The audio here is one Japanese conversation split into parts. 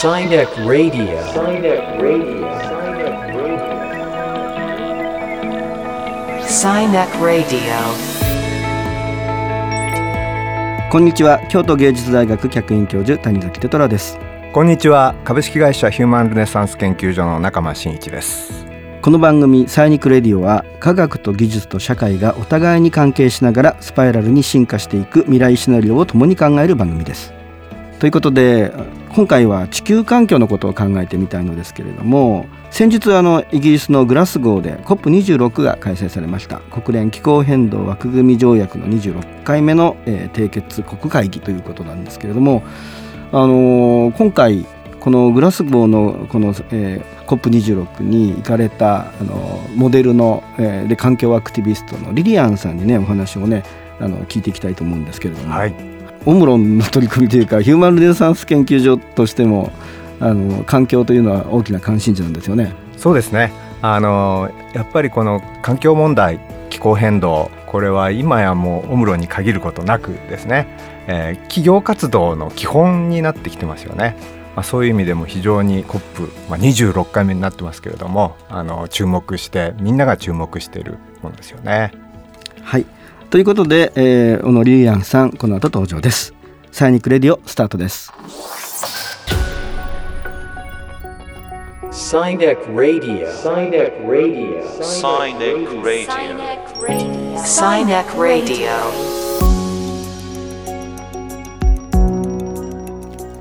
Sinek Radio. Sinek Radio. Sinek Radio. こんにちは京都芸術大学客員教授谷崎テトラですこんにちは株式会社ヒューマンルネサンス研究所の中間真一ですこの番組サイニックレディオは科学と技術と社会がお互いに関係しながらスパイラルに進化していく未来シナリオを共に考える番組ですということで今回は地球環境のことを考えてみたいのですけれども先日あのイギリスのグラスゴーで COP26 が開催されました。国連気候変動枠組み条約の26回目の、えー、締結国会議ということなんですけれども、あのー、今回このグラスゴーのこの、えー、COP26 に行かれたあのモデルの、えー、で環境アクティビストのリリアンさんにねお話をねあの聞いていきたいと思うんですけれども、はい。オムロンの取り組みというかヒューマンルネサンス研究所としてもあの環境というのは大きな関心事なんですよね。そうですねあのやっぱりこの環境問題気候変動これは今やもうオムロンに限ることなくですね、えー、企業活動の基本になってきてますよね。まあ、そういう意味でも非常に COP、まあ、26回目になってますけれどもあの注目してみんなが注目しているものですよね。はいということで、えー、小野りりあんさんこの後登場です。サイニックレディオスタートです。サイネックラディオサイネックラディオサイネックラディオサイネックラディ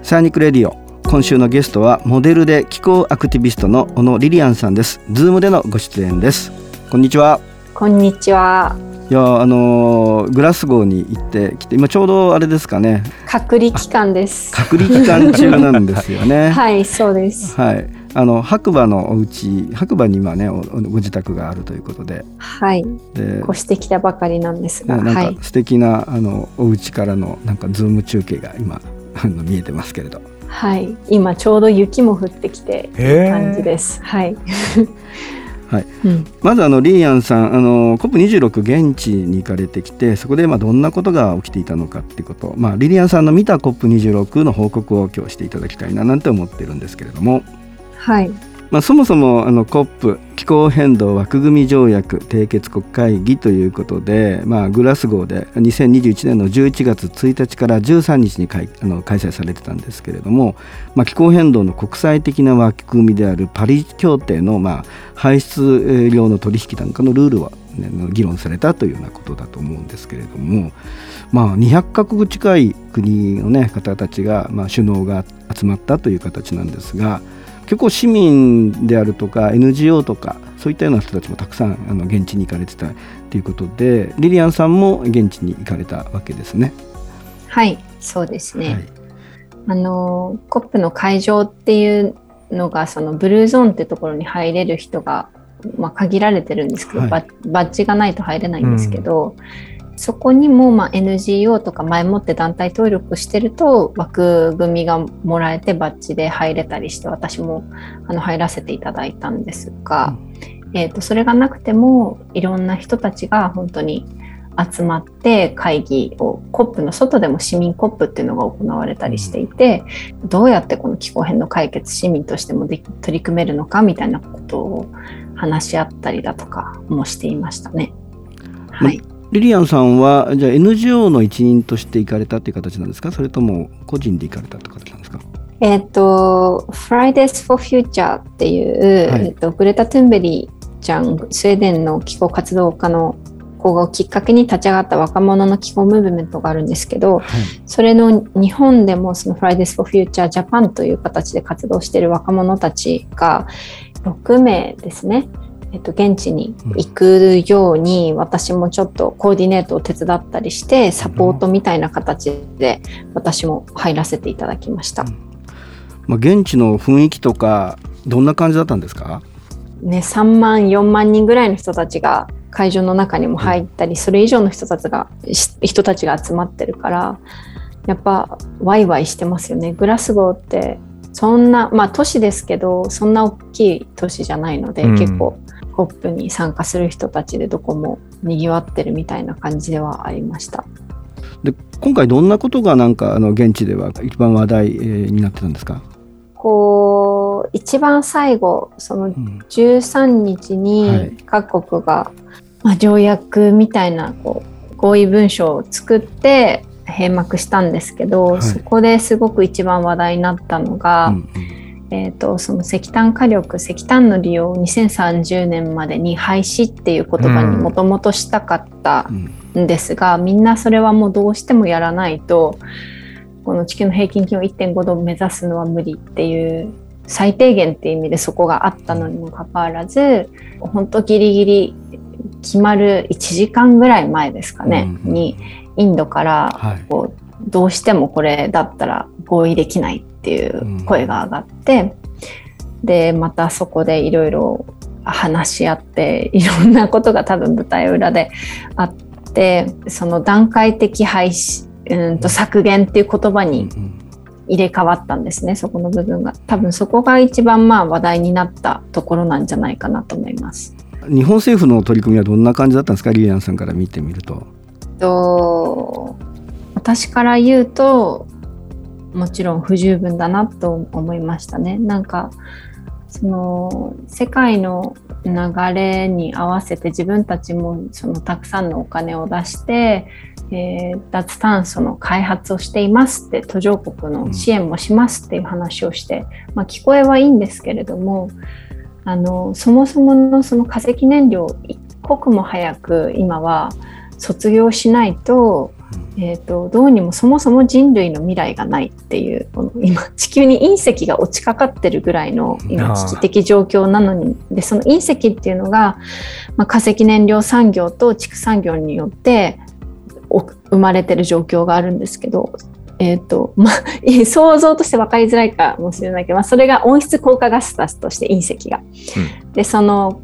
オサイニックレディオ今週のゲストはモデルで気候アクティビストの小野りりあんさんです。ズームでのご出演です。こんにちは。こんにちはいやあのー、グラスゴーに行ってきて今ちょうどあれですかね。隔離期間です。隔離期間中なんですよね。はいそうです。はい。あの白馬のお家白馬に今ねご自宅があるということで。はい。で越してきたばかりなんですがなんか素敵な、あのお家からのなんかズーム中継が今あの見えてますけれど。はい。今ちょうど雪も降ってきて感じです。はいはい、うん、まずあのリーアンさんあの COP26 現地に行かれてきてそこでまあどんなことが起きていたのかっていうこと、まあ、リリアンさんの見た COP26 の報告を今日していただきたいななんて思ってるんですけれども。はいまあ、そもそもあの COP 気候変動枠組条約締結国会議ということで、まあ、グラスゴーで2021年の11月1日から13日に開あの開催されてたんですけれども、まあ、気候変動の国際的な枠組みであるパリ協定の、まあ、排出量の取引なんかのルールは、ね、議論されたというようなことだと思うんですけれども、まあ、200カ国近い国の、ね、方たちが、まあ、首脳が集まったという形なんですが。結構市民であるとか NGO とかそういったような人たちもたくさんあの現地に行かれてたということでリリアンさんも現地に行かれたわけですね。はいそうですね、はい、あの COP の会場っていうのがそのブルーゾーンってところに入れる人が、まあ、限られてるんですけど、はい、バッジがないと入れないんですけど、うんそこにもま NGO とか前もって団体登録してると枠組みがもらえてバッジで入れたりして私もあの入らせていただいたんですが、うん、えー、とそれがなくてもいろんな人たちが本当に集まって会議を COP の外でも市民 COP っていうのが行われたりしていて、うん、どうやってこの気候変動解決市民としてもで取り組めるのかみたいなことを話し合ったりだとかもしていましたね。はい、リリアンさんはじゃあ NGO の一員として行かれたっていう形なんですか？それとも個人で行かれたって形なんですか？えっ、と Fridays for Future っていう、はい、えっと、グレタ・トゥンベリーちゃんスウェーデンの気候活動家の子をきっかけに立ち上がった若者の気候ムーブメントがあるんですけど、はい、それの日本でもその Fridays for Future Japan という形で活動している若者たちが6名ですねえっと、現地に行くように、私もちょっとコーディネートを手伝ったりしてサポートみたいな形で私も入らせていただきました、うん、まあ、現地の雰囲気とかどんな感じだったんですか？ね、3万4万人ぐらいの人たちが会場の中にも入ったり、それ以上の人たちが人たちが集まってるからやっぱワイワイしてますよね。グラスゴーってそんなまあ都市ですけどそんな大きい都市じゃないので、うん、結構コップに参加する人たちでどこもにぎわってるみたいな感じではありました。で今回どんなことがなんかあの現地では一番話題、えー、になってたんですか？こう一番最後そのうん。13日はい。に各国が、まあ、条約みたいなこう合意文書を作って閉幕したんですけど、はい。そこですごく一番話題になったのが、うんえー、とその石炭火力石炭の利用を2030年までに廃止っていう言葉にもともとしたかったうん。んですが、みんなそれはもうどうしてもやらないとこの地球の平均気温1.5度を目指すのは無理っていう最低限っていう意味でそこがあったのにもかかわらず本当ギリギリ決まる1時間ぐらい前ですかね、うん。にインドからはい。こうどうしてもこれだったら合意できないっていう声が上がって、でまたそこでいろいろ話し合っていろんなことが多分舞台裏であってその段階的廃止うんと削減っていう言葉うんに入れ替わったんですねそこの部分が多分そこが一番まあ話題になったところなんじゃないかなと思います。日本政府の取り組みはどんな感じだったんですか？リリアンさんから見てみると。と私から言うともちろん不十分だなと思いましたね。なんかその世界の流れに合わせて自分たちもそのたくさんのお金を出して、えー脱炭素の開発をしていますって途上国の支援もしますっていう話をして、まあ、聞こえはいいんですけれどもあのそもそものその化石燃料を一刻も早く今は卒業しないと,、えー、とどうにもそもそも人類の未来がないっていうこの今地球に隕石が落ちかかってるぐらいの今危機的状況なのにでその隕石っていうのが、まあ、化石燃料産業と畜産業によってお生まれてる状況があるんですけど。えーと まあ、想像として分かりづらいかもしれないけど、まあ、それが温室効果ガスだとして隕石が。でその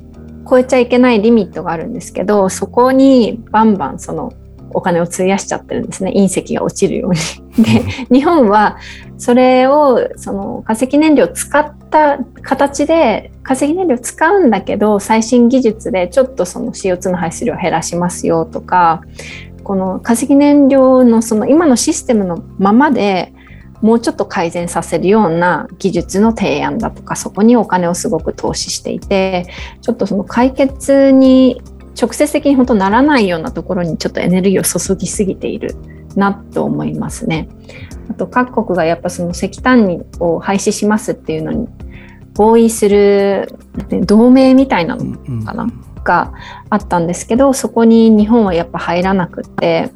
超えちゃいけないリミットがあるんですけどそこにバンバンそのお金を費やしちゃってるんですね隕石が落ちるように。で日本はそれをその化石燃料を使った形で化石燃料を使うんだけど最新技術でちょっとその CO2 の排出量を減らしますよとかこの化石燃料のその今のシステムのままでもうちょっと改善させるような技術の提案だとかそこにお金をすごく投資していてちょっとその解決に直接的に本当ならないようなところにちょっとエネルギーを注ぎすぎているなと思いますね。あと各国がやっぱその石炭を廃止しますっていうのに合意するね同盟みたいなのうんかながあったんですけどそこに日本はやっぱ入らなくって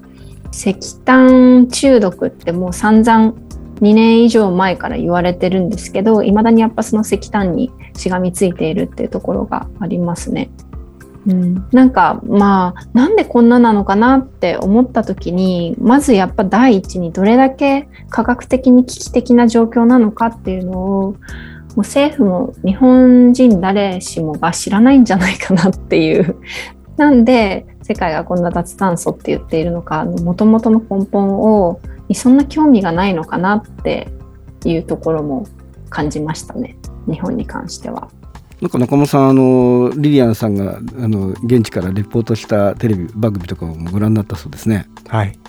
石炭中毒ってもう散々2年以上前から言われてるんですけどいまだにやっぱその石炭にしがみついているっていうところがありますね。うん、なんかまあなんでこんななのかなって思った時にまずやっぱ第一にどれだけ科学的に危機的な状況なのかっていうのをもう政府も日本人誰しもが知らないんじゃないかなっていう。なんで世界がこんな脱炭素って言っているのかもともとの根本をにそんな興味がないのかなっていうところも感じましたね日本に関しては。なんか中村さんあのリリアンさんがあの現地からレポートしたテレビ番組とかもご覧になったそうですね。はい。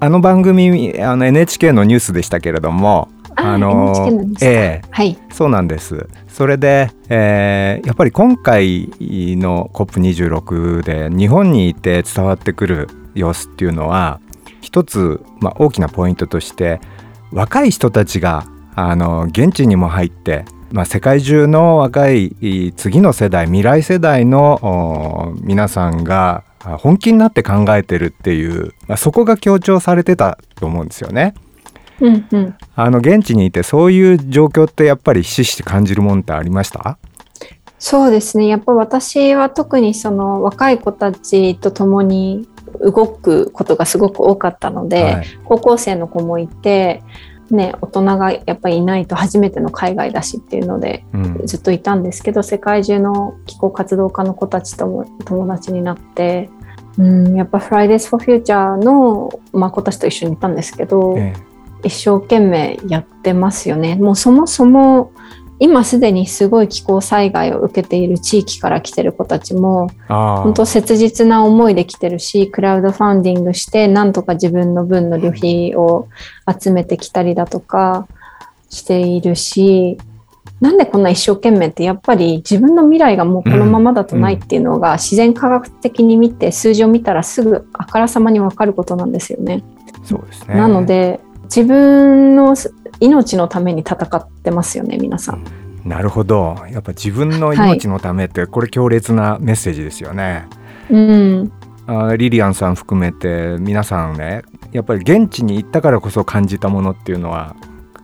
あの番組あの NHK のニュースでしたけれども、あの NHK のニュースかええはいそうなんです。それで、えーやっぱり今回の COP26 で日本にいて伝わってくる様子っていうのは一つ、まあ、大きなポイントとして若い人たちがあの現地にも入って、まあ、世界中の若い次の世代未来世代のお皆さんがあ本気になって考えてるっていう、まあ、そこが強調されてたと思うんですよね。うんうん。あの現地にいてそういう状況ってやっぱりひしひし感じるもんってありました？そうですね。やっぱ私は特にその若い子たちと共に動くことがすごく多かったので、はい。高校生の子もいて、ね、大人がやっぱりいないと初めての海外だしっていうのでうんずっといたんですけど世界中の気候活動家の子たちとも友達になって、うん、やっぱ Fridays for Future の、まあ、子たちと一緒にいたんですけど、え一生懸命やってますよね。もうそもそも今すでにすごい気候災害を受けている地域から来てる子たちも本当切実な思いで来てるしクラウドファンディングしてなんとか自分の分の旅費を集めてきたりだとかしているしなんでこんな一生懸命ってやっぱり自分の未来がもうこのままだとないっていうのが自然科学的に見て数字を見たらすぐあからさまに分かることなんですよね。そうですね。なので自分の命のために戦ってますよね皆さん。なるほど。やっぱ自分の命のためってこれ強烈なメッセージですよね。うん、あリリアンさん含めて皆さんねやっぱり現地に行ったからこそ感じたものっていうのは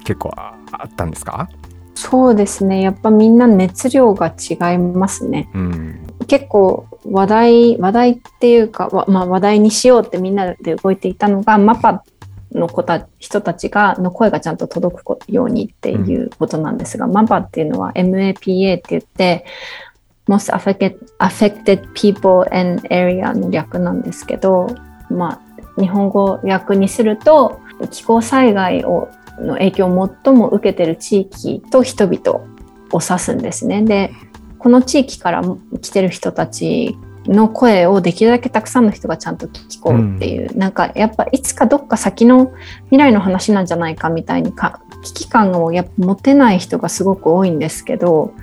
結構ああったんですか、そうですね。やっぱみんな熱量が違いますね。うん。結構話題話題っていうか、わまあ、話題にしようってみんなで動いていたのがマパの子た人たちがの声がちゃんと届くこようにっていうことなんですが、マパっていうのは MAPA って言って Most Affected, affected People and Area の略なんですけど、まあ、日本語訳にすると気候災害をの影響を最も受けている地域と人々を指すんですね。でこの地域から来てる人たちの声をできるだけたくさんの人がちゃんと聞こうっていう、なんかやっぱいつかどっか先の未来の話なんじゃないかみたいにか危機感をやっぱ持てない人がすごく多いんですけど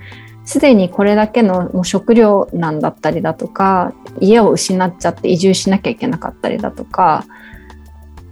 すでにこれだけのもう食料難だったりだとか家を失っちゃって移住しなきゃいけなかったりだとか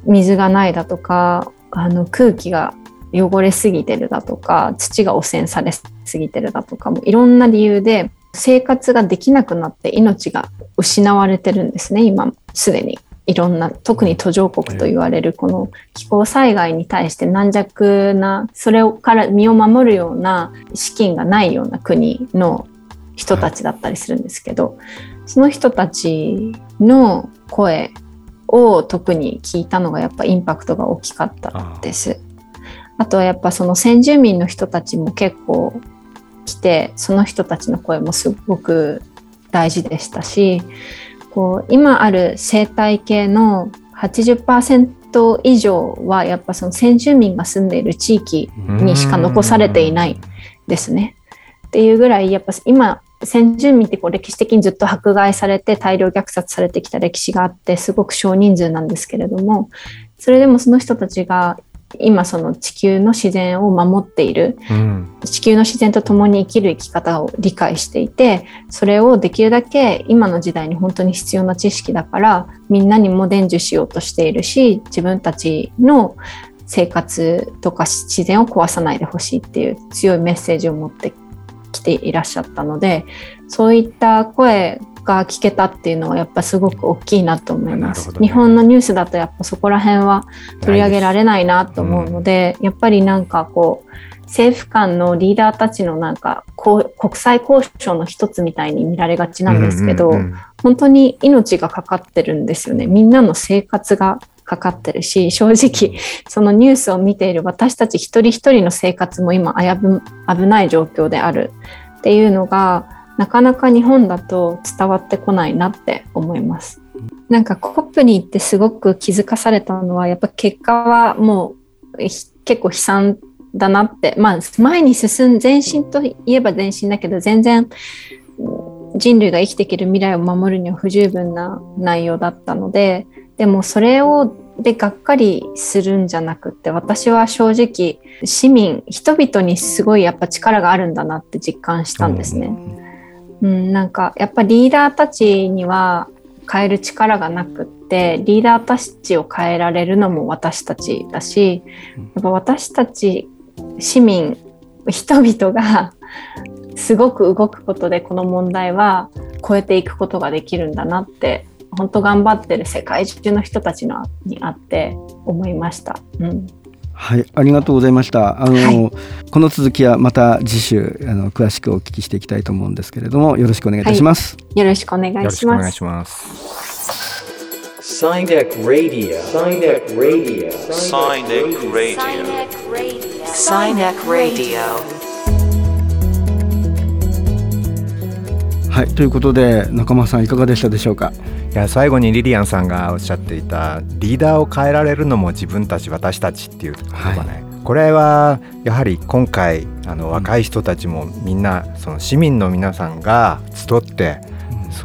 水がないだとかあの空気が汚れすぎてるだとか土が汚染されすぎてるだとかもいろんな理由で生活ができなくなって命が失われてるんですね。今すでに。いろんな特に途上国と言われるこの気候災害に対して軟弱なそれから身を守るような資金がないような国の人たちだったりするんですけど、その人たちの声を特に聞いたのがやっぱインパクトが大きかったです。あとはやっぱその先住民の人たちも結構来てその人たちの声もすごく大事でしたしこう今ある生態系の80%以上はやっぱその先住民が住んでいる地域にしか残されていないですね。っていうぐらいやっぱ今先住民ってこう歴史的にずっと迫害されて大量虐殺されてきた歴史があってすごく少人数なんですけれどもそれでもその人たちが今その地球の自然を守っている、うん。地球の自然と共に生きる生き方を理解していてそれをできるだけ今の時代に本当に必要な知識だからみんなにも伝授しようとしているし自分たちの生活とか自然を壊さないでほしいっていう強いメッセージを持ってきていらっしゃったのでそういった声が聞けたっていうのはやっぱすごく大きいなと思います、ね。日本のニュースだとやっぱそこら辺は取り上げられないなと思うので、やっぱりなんかこう政府間のリーダーたちのなんかこう国際交渉の一つみたいに見られがちなんですけど、うんうんうん。本当に命がかかってるんですよね。みんなの生活がかかってるし正直そのニュースを見ている私たち一人一人の生活も今危ない状況であるっていうのがなかなか日本だと伝わってこないなって思います。なんかコップに行ってすごく気づかされたのはやっぱ結果はもう結構悲惨だなってまあ前に進ん前進といえば前進だけど全然人類が生きていける未来を守るには不十分な内容だったのででもそれをでがっかりするんじゃなくって私は正直市民人々にすごいやっぱ力があるんだなって実感したんですね。うん、なんかやっぱリーダーたちには変える力がなくってリーダーたちを変えられるのも私たちだしやっぱ私たち市民人々が すごく動くことでこの問題は超えていくことができるんだなって本当頑張ってる世界中の人たちのにあって思いました。うんはい、ありがとうございました。あの、はいこの続きはまた次週あの詳しくお聞きしていきたいと思うんですけれども、よろしくお願いいたします。よろしくお願よいしますろしくお願いし。ます。Sinek Radio. Sinek Radio. Sinek Radio. Sinek Radio. はい、ということで中間さんいかがでしたでしょうか？いや最後にリリアンさんがおっしゃっていたリーダーを変えられるのも自分たち私たちっていう言葉ね、これはやはり今回あの若い人たちもみんなその市民の皆さんが集って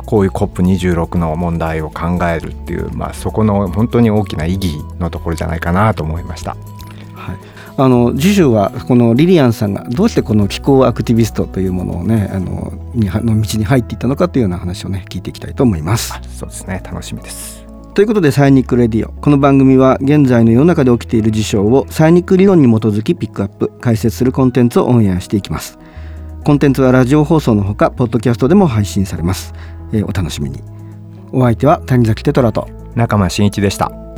こういう COP26 の問題を考えるっていう、まあ、そこの本当に大きな意義のところじゃないかなと思いました。はい、あの次週はこのリリアンさんがどうしてこの気候アクティビストというものをねあのにの道に入っていったのかというような話をね聞いていきたいと思います。そうですね。楽しみです。ということでサイニックレディオこの番組は現在の世の中で起きている事象をサイニック理論に基づきピックアップ解説するコンテンツをオンエアしていきます。コンテンツはラジオ放送のほかポッドキャストでも配信されます、えーお楽しみに。お相手は谷崎テトラと。中間真一でした